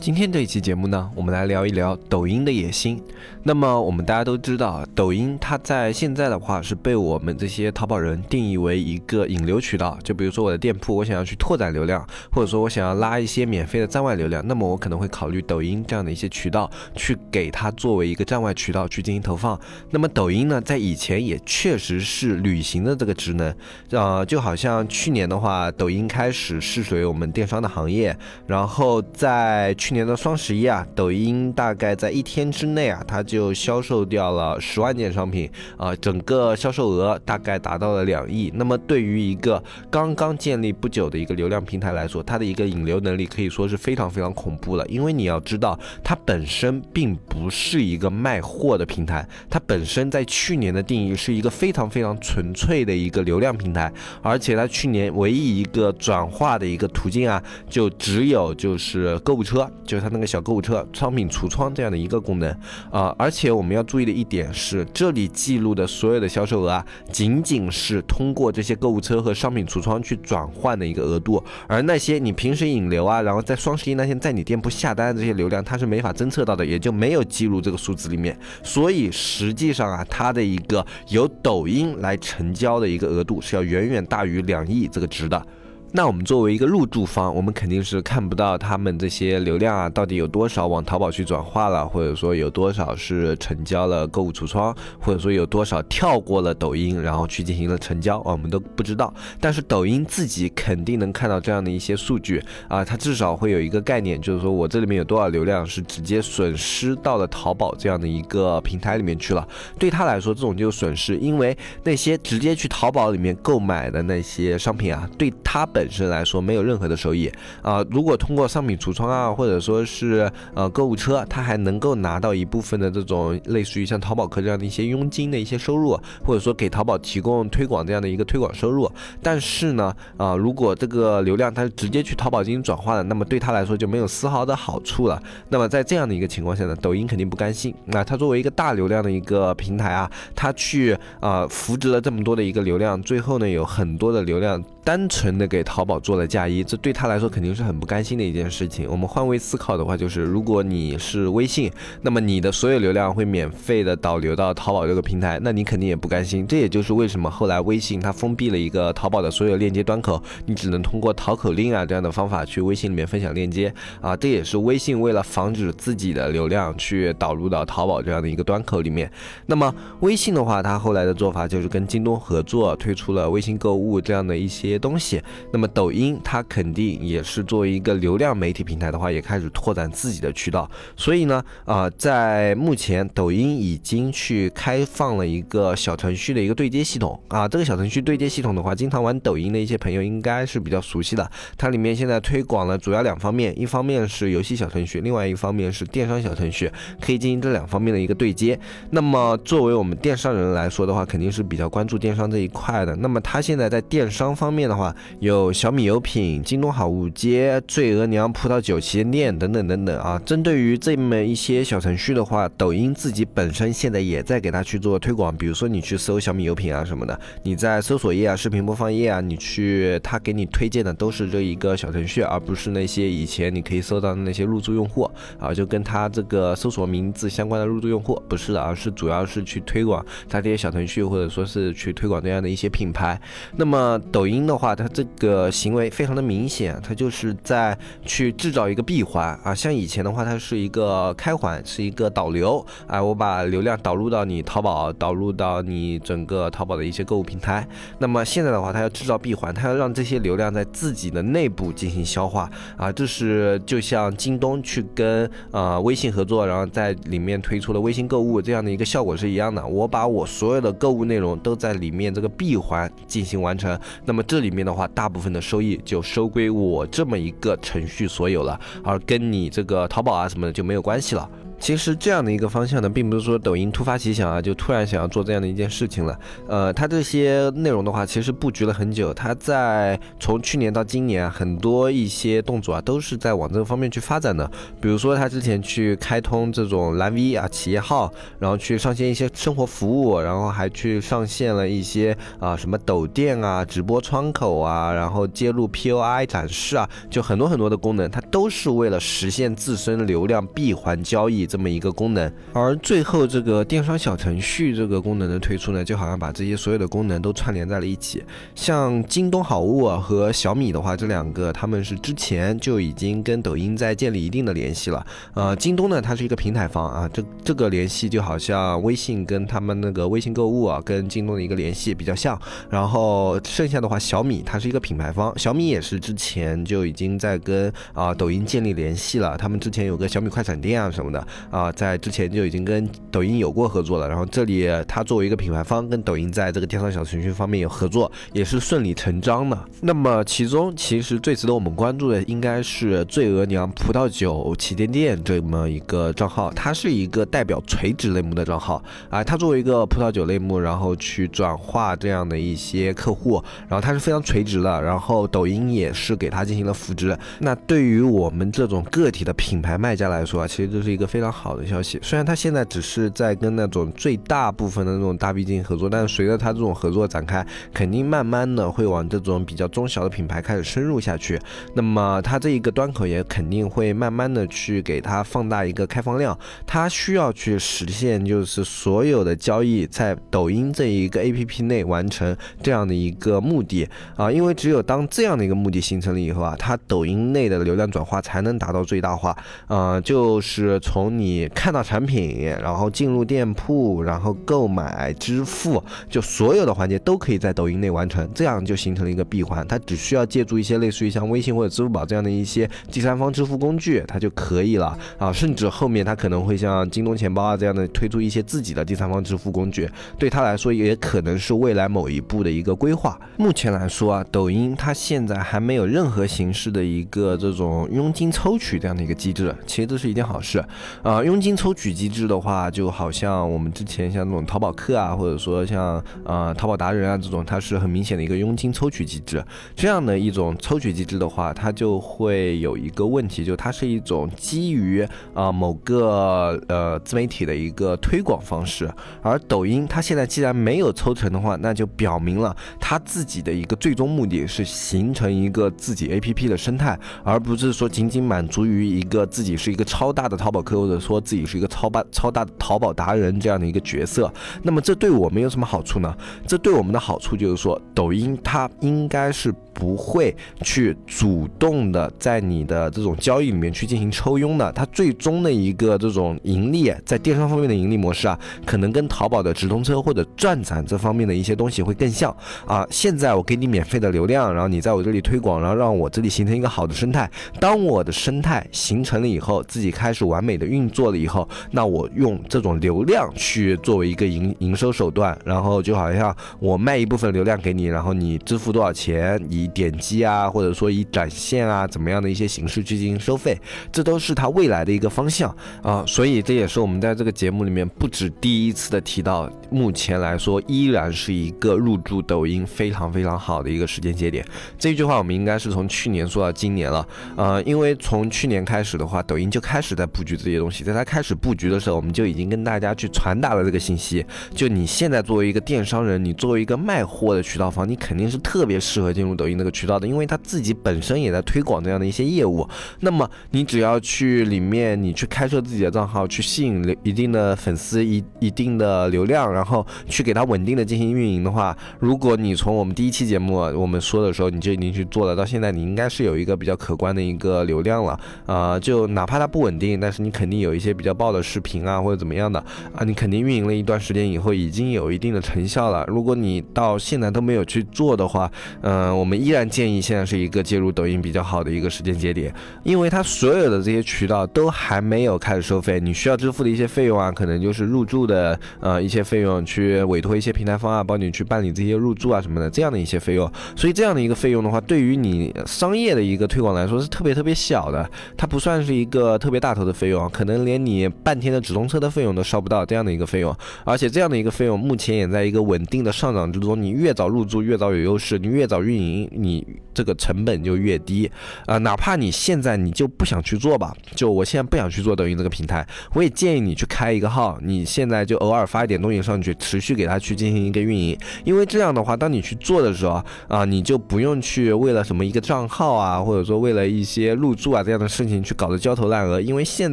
今天这一期节目呢，我们来聊一聊抖音的野心。那么我们大家都知道，抖音它在现在的话是被我们这些淘宝人定义为一个引流渠道。就比如说我的店铺，我想要去拓展流量，或者说我想要拉一些免费的站外流量，那么我可能会考虑抖音这样的一些渠道，去给它作为一个站外渠道去进行投放。那么抖音呢，在以前也确实是履行的这个职能，呃，就好像去年的话，抖音开始试水我们电商的行业，然后在去年的双十一啊，抖音大概在一天之内啊，它就销售掉了十万件商品啊，整个销售额大概达到了两亿。那么对于一个刚刚建立不久的一个流量平台来说，它的一个引流能力可以说是非常非常恐怖了。因为你要知道，它本身并不是一个卖货的平台，它本身在去年的定义是一个非常非常纯粹的一个流量平台，而且它去年唯一一个转化的一个途径啊，就只有就是购物车。就是它那个小购物车、商品橱窗这样的一个功能啊，而且我们要注意的一点是，这里记录的所有的销售额啊，仅仅是通过这些购物车和商品橱窗去转换的一个额度，而那些你平时引流啊，然后在双十一那天在你店铺下单的这些流量，它是没法侦测到的，也就没有记录这个数字里面。所以实际上啊，它的一个由抖音来成交的一个额度是要远远大于两亿这个值的。那我们作为一个入驻方，我们肯定是看不到他们这些流量啊，到底有多少往淘宝去转化了，或者说有多少是成交了购物橱窗，或者说有多少跳过了抖音，然后去进行了成交，我们都不知道。但是抖音自己肯定能看到这样的一些数据啊，它至少会有一个概念，就是说我这里面有多少流量是直接损失到了淘宝这样的一个平台里面去了。对他来说，这种就是损失，因为那些直接去淘宝里面购买的那些商品啊，对他本本身来说没有任何的收益啊！如果通过商品橱窗啊，或者说是呃购物车，它还能够拿到一部分的这种类似于像淘宝客这样的一些佣金的一些收入，或者说给淘宝提供推广这样的一个推广收入。但是呢，啊，如果这个流量它直接去淘宝进行转化了，那么对他来说就没有丝毫的好处了。那么在这样的一个情况下呢，抖音肯定不甘心。那它作为一个大流量的一个平台啊，它去啊扶植了这么多的一个流量，最后呢有很多的流量。单纯的给淘宝做了嫁衣，这对他来说肯定是很不甘心的一件事情。我们换位思考的话，就是如果你是微信，那么你的所有流量会免费的导流到淘宝这个平台，那你肯定也不甘心。这也就是为什么后来微信它封闭了一个淘宝的所有链接端口，你只能通过淘口令啊这样的方法去微信里面分享链接啊。这也是微信为了防止自己的流量去导入到淘宝这样的一个端口里面。那么微信的话，它后来的做法就是跟京东合作，推出了微信购物这样的一些。东西，那么抖音它肯定也是作为一个流量媒体平台的话，也开始拓展自己的渠道。所以呢，啊，在目前抖音已经去开放了一个小程序的一个对接系统啊。这个小程序对接系统的话，经常玩抖音的一些朋友应该是比较熟悉的。它里面现在推广了主要两方面，一方面是游戏小程序，另外一方面是电商小程序，可以进行这两方面的一个对接。那么作为我们电商人来说的话，肯定是比较关注电商这一块的。那么它现在在电商方面。的话，有小米有品、京东好物街、醉额娘葡萄酒旗舰店等等等等啊。针对于这么一些小程序的话，抖音自己本身现在也在给它去做推广。比如说你去搜小米有品啊什么的，你在搜索页啊、视频播放页啊，你去它给你推荐的都是这一个小程序，而不是那些以前你可以搜到的那些入驻用户啊，就跟它这个搜索名字相关的入驻用户不是的，而是主要是去推广它这些小程序，或者说是去推广这样的一些品牌。那么抖音的话，它这个行为非常的明显，它就是在去制造一个闭环啊，像以前的话，它是一个开环，是一个导流啊，我把流量导入到你淘宝，导入到你整个淘宝的一些购物平台。那么现在的话，它要制造闭环，它要让这些流量在自己的内部进行消化啊，这是就像京东去跟呃微信合作，然后在里面推出了微信购物这样的一个效果是一样的。我把我所有的购物内容都在里面这个闭环进行完成，那么这这里面的话。大部分的收益就收归我这么一个程序所有了，而跟你这个淘宝啊什么的就没有关系了。其实这样的一个方向呢，并不是说抖音突发奇想啊，就突然想要做这样的一件事情了。呃，它这些内容的话，其实布局了很久。它在从去年到今年啊，很多一些动作啊，都是在往这个方面去发展的。比如说，它之前去开通这种蓝 V 啊企业号，然后去上线一些生活服务，然后还去上线了一些啊什么抖店啊、直播窗口啊，然后接入 POI 展示啊，就很多很多的功能，它都是为了实现自身流量闭环交易。这么一个功能，而最后这个电商小程序这个功能的推出呢，就好像把这些所有的功能都串联在了一起。像京东好物和小米的话，这两个他们是之前就已经跟抖音在建立一定的联系了。呃，京东呢，它是一个平台方啊，这这个联系就好像微信跟他们那个微信购物啊，跟京东的一个联系比较像。然后剩下的话，小米它是一个品牌方，小米也是之前就已经在跟啊抖音建立联系了。他们之前有个小米快闪店啊什么的。啊，在之前就已经跟抖音有过合作了，然后这里它作为一个品牌方，跟抖音在这个电商小程序方面有合作，也是顺理成章的。那么其中其实最值得我们关注的，应该是醉额娘葡萄酒旗舰店这么一个账号，它是一个代表垂直类目的账号啊，它作为一个葡萄酒类目，然后去转化这样的一些客户，然后它是非常垂直的，然后抖音也是给它进行了扶植。那对于我们这种个体的品牌卖家来说啊，其实这是一个非常。好的消息，虽然他现在只是在跟那种最大部分的那种大 V 进合作，但是随着他这种合作展开，肯定慢慢的会往这种比较中小的品牌开始深入下去。那么他这一个端口也肯定会慢慢的去给他放大一个开放量，他需要去实现就是所有的交易在抖音这一个 APP 内完成这样的一个目的啊，因为只有当这样的一个目的形成了以后啊，他抖音内的流量转化才能达到最大化啊，就是从。你看到产品，然后进入店铺，然后购买、支付，就所有的环节都可以在抖音内完成，这样就形成了一个闭环。它只需要借助一些类似于像微信或者支付宝这样的一些第三方支付工具，它就可以了啊。甚至后面它可能会像京东钱包啊这样的推出一些自己的第三方支付工具，对它来说也可能是未来某一步的一个规划。目前来说啊，抖音它现在还没有任何形式的一个这种佣金抽取这样的一个机制，其实这是一件好事。啊，佣金抽取机制的话，就好像我们之前像那种淘宝客啊，或者说像呃淘宝达人啊这种，它是很明显的一个佣金抽取机制。这样的一种抽取机制的话，它就会有一个问题，就它是一种基于啊某个呃自媒体的一个推广方式。而抖音它现在既然没有抽成的话，那就表明了它自己的一个最终目的是形成一个自己 APP 的生态，而不是说仅仅满足于一个自己是一个超大的淘宝客户说自己是一个超大超大的淘宝达人这样的一个角色，那么这对我们有什么好处呢？这对我们的好处就是说，抖音它应该是。不会去主动的在你的这种交易里面去进行抽佣的，它最终的一个这种盈利，在电商方面的盈利模式啊，可能跟淘宝的直通车或者转展这方面的一些东西会更像啊。现在我给你免费的流量，然后你在我这里推广，然后让我这里形成一个好的生态。当我的生态形成了以后，自己开始完美的运作了以后，那我用这种流量去作为一个营营收手段，然后就好像我卖一部分流量给你，然后你支付多少钱，以点击啊，或者说以展现啊，怎么样的一些形式去进行收费，这都是它未来的一个方向啊。所以这也是我们在这个节目里面不止第一次的提到，目前来说依然是一个入驻抖音非常非常好的一个时间节点。这句话我们应该是从去年说到今年了，呃，因为从去年开始的话，抖音就开始在布局这些东西，在它开始布局的时候，我们就已经跟大家去传达了这个信息，就你现在作为一个电商人，你作为一个卖货的渠道方，你肯定是特别适合进入抖音。那个渠道的，因为他自己本身也在推广这样的一些业务，那么你只要去里面，你去开设自己的账号，去吸引一定的粉丝，一一定的流量，然后去给他稳定的进行运营的话，如果你从我们第一期节目我们说的时候，你就已经去做了，到现在你应该是有一个比较可观的一个流量了，啊，就哪怕它不稳定，但是你肯定有一些比较爆的视频啊，或者怎么样的啊，你肯定运营了一段时间以后，已经有一定的成效了。如果你到现在都没有去做的话，嗯，我们一依然建议现在是一个介入抖音比较好的一个时间节点，因为它所有的这些渠道都还没有开始收费，你需要支付的一些费用啊，可能就是入驻的呃一些费用。去委托一些平台方啊，帮你去办理这些入驻啊什么的这样的一些费用。所以这样的一个费用的话，对于你商业的一个推广来说是特别特别小的，它不算是一个特别大头的费用，可能连你半天的直通车的费用都烧不到这样的一个费用。而且这样的一个费用目前也在一个稳定的上涨之中，你越早入驻越早有优势，你越早运营你这个成本就越低啊。哪怕你现在你就不想去做吧，就我现在不想去做抖音这个平台，我也建议你去开一个号，你现在就偶尔发一点东西上去，持续给他去进行一个运营，因为这样的话，当你去做的时候啊，你就不用去为了什么一个账号啊，或者说为了一些入驻啊这样的事情去搞得焦头烂额，因为现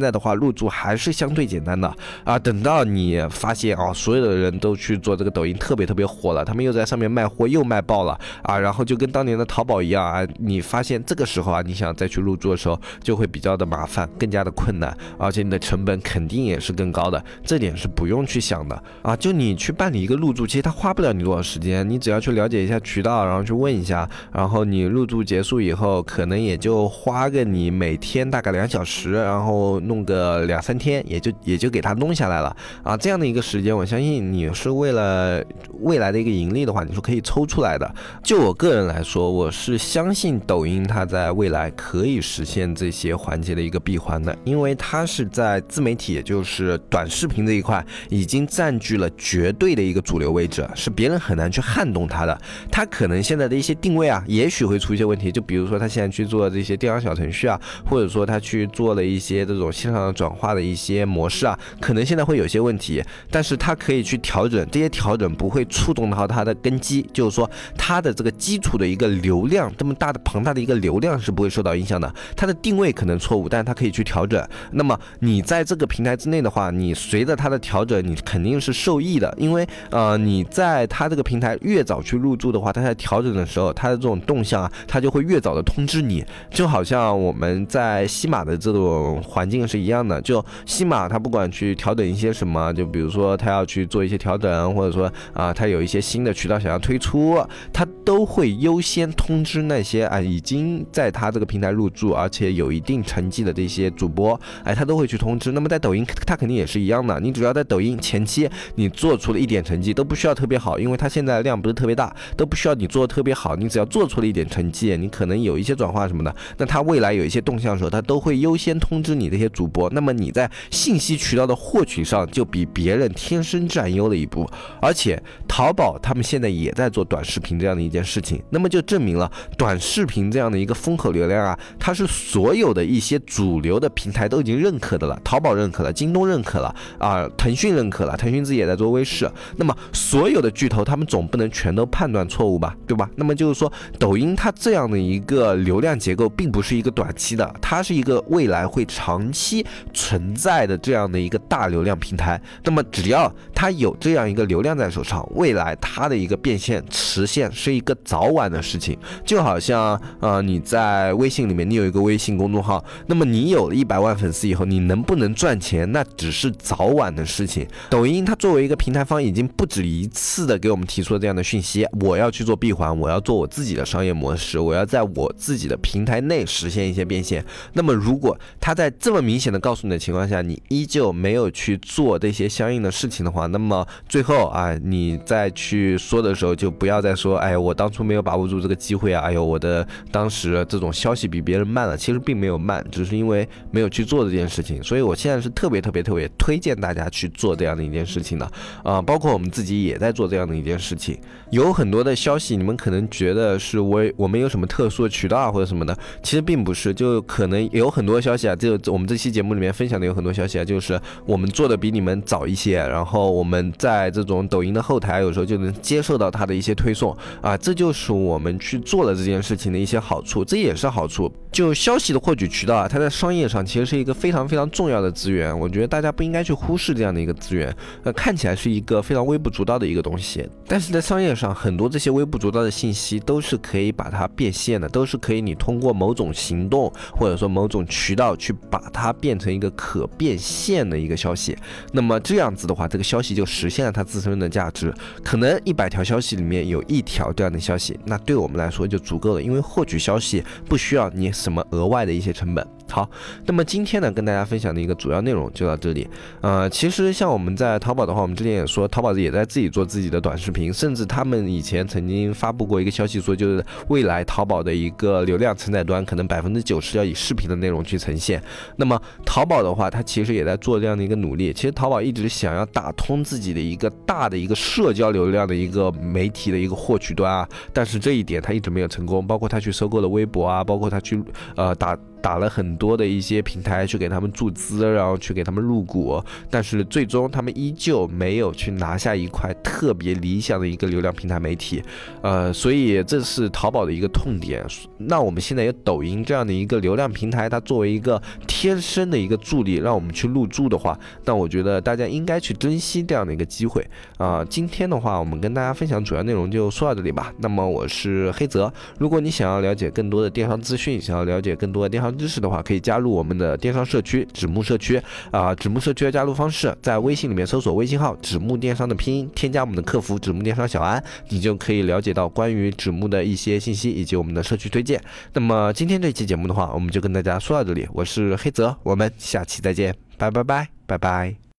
在的话入驻还是相对简单的啊。等到你发现啊，所有的人都去做这个抖音特别特别火了，他们又在上面卖货又卖爆了啊，然后就跟当年的淘宝一样啊，你发现这个时候啊，你想再去入驻的时候就会比较的麻烦，更加的困难，而且你的成本肯定也是更高的，这点是不用去想的啊。就你去办理一个入驻，其实它花不了你多少时间，你只要去了解一下渠道，然后去问一下，然后你入驻结束以后，可能也就花个你每天大概两小时，然后弄个两三天，也就也就给它弄下来了啊。这样的一个时间，我相信你是为了未来的一个盈利的话，你是可以抽出来的。就我个人来说，说我是相信抖音它在未来可以实现这些环节的一个闭环的，因为它是在自媒体，也就是短视频这一块，已经占据了绝对的一个主流位置，是别人很难去撼动它的。它可能现在的一些定位啊，也许会出一些问题，就比如说它现在去做这些电商小程序啊，或者说它去做了一些这种线上转化的一些模式啊，可能现在会有些问题，但是它可以去调整，这些调整不会触动到它的根基，就是说它的这个基础的一个流量，这么大的庞大的一个流量是不会受到影响的。它的定位可能错误，但是它可以去调整。那么你在这个平台之内的话，你随着它的调整，你肯定是受益的，因为呃你在它这个平台越早去入驻的话，它在调整的时候，它的这种动向啊，它就会越早的通知你。就好像我们在西马的这种环境是一样的，就西马它不管去调整一些什么，就比如说它要去做一些调整，或者说啊它有一些新的渠道想要推出，它都会优先先通知那些啊已经在他这个平台入驻而且有一定成绩的这些主播，哎，他都会去通知。那么在抖音，他肯定也是一样的，你只要在抖音前期你做出了一点成绩，都不需要特别好，因为它现在量不是特别大，都不需要你做的特别好，你只要做出了一点成绩，你可能有一些转化什么的，那他未来有一些动向的时候，他都会优先通知你这些主播。那么你在信息渠道的获取上就比别人天生占优了一步，而且淘宝他们现在也在做短视频这样的一件事情，那么就证明了短视频这样的一个风口流量啊，它是所有的一些主流的平台都已经认可的了，淘宝认可了，京东认可了啊，腾讯认可了，腾讯自己也在做微视，那么所有的巨头他们总不能全都判断错误吧，对吧？那么就是说，抖音它这样的一个流量结构并不是一个短期的，它是一个未来会长期存在的这样的一个大流量平台。那么只要它有这样一个流量在手上，未来它的一个变现实现是一个早晚的事事情。就好像呃你在微信里面，你有一个微信公众号，那么你有了一百万粉丝以后，你能不能赚钱，那只是早晚的事情。抖音它作为一个平台方，已经不止一次的给我们提出了这样的讯息：我要去做闭环，我要做我自己的商业模式，我要在我自己的平台内实现一些变现。那么如果它在这么明显的告诉你的情况下，你依旧没有去做这些相应的事情的话，那么最后啊，你再去说的时候，就不要再说，哎，我当初没有把握住这个机会啊，哎呦，我的当时这种消息比别人慢了，其实并没有慢，只是因为没有去做这件事情。所以我现在是特别特别特别推荐大家去做这样的一件事情的，啊，包括我们自己也在做这样的一件事情。有很多的消息，你们可能觉得是我我们有什么特殊的渠道啊或者什么的，其实并不是，就可能有很多消息啊，就我们这期节目里面分享的有很多消息啊，就是我们做的比你们早一些，然后我们在这种抖音的后台有时候就能接受到它的一些推送啊，这就是我们去做了这件事情的一些好处，这也是好处。就消息的获取渠道啊，它在商业上其实是一个非常非常重要的资源，我觉得大家不应该去忽视这样的一个资源。呃，看起来是一个非常微不足道的一个东西，但是在商业上，很多这些微不足道的信息都是可以把它变现的，都是可以你通过某种行动或者说某种渠道去把它变成一个可变现的一个消息。那么这样子的话，这个消息就实现了它自身的价值。可能一百条消息里面有一条这样的消息，那对对我们来说就足够了，因为获取消息不需要你什么额外的一些成本。好，那么今天呢，跟大家分享的一个主要内容就到这里。呃，其实像我们在淘宝的话，我们之前也说，淘宝也在自己做自己的短视频，甚至他们以前曾经发布过一个消息，说就是未来淘宝的一个流量承载端，可能百分之九十要以视频的内容去呈现。那么淘宝的话，它其实也在做这样的一个努力。其实淘宝一直想要打通自己的一个大的一个社交流量的一个媒体的一个获取端啊，但是这一点它一直没有成功。包括它去收购了微博啊，包括它去呃打。打了很多的一些平台去给他们注资，然后去给他们入股，但是最终他们依旧没有去拿下一块特别理想的一个流量平台媒体，呃，所以这是淘宝的一个痛点。那我们现在有抖音这样的一个流量平台，它作为一个天生的一个助力，让我们去入驻的话，那我觉得大家应该去珍惜这样的一个机会啊。今天的话，我们跟大家分享主要内容就说到这里吧。那么我是黑泽，如果你想要了解更多的电商资讯，想要了解更多的电商。知识的话，可以加入我们的电商社区纸木社区啊，纸木社区的加入方式，在微信里面搜索微信号纸木电商的拼音，添加我们的客服纸木电商小安，你就可以了解到关于纸木的一些信息以及我们的社区推荐。那么今天这期节目的话，我们就跟大家说到这里，我是黑泽，我们下期再见，拜拜拜拜拜。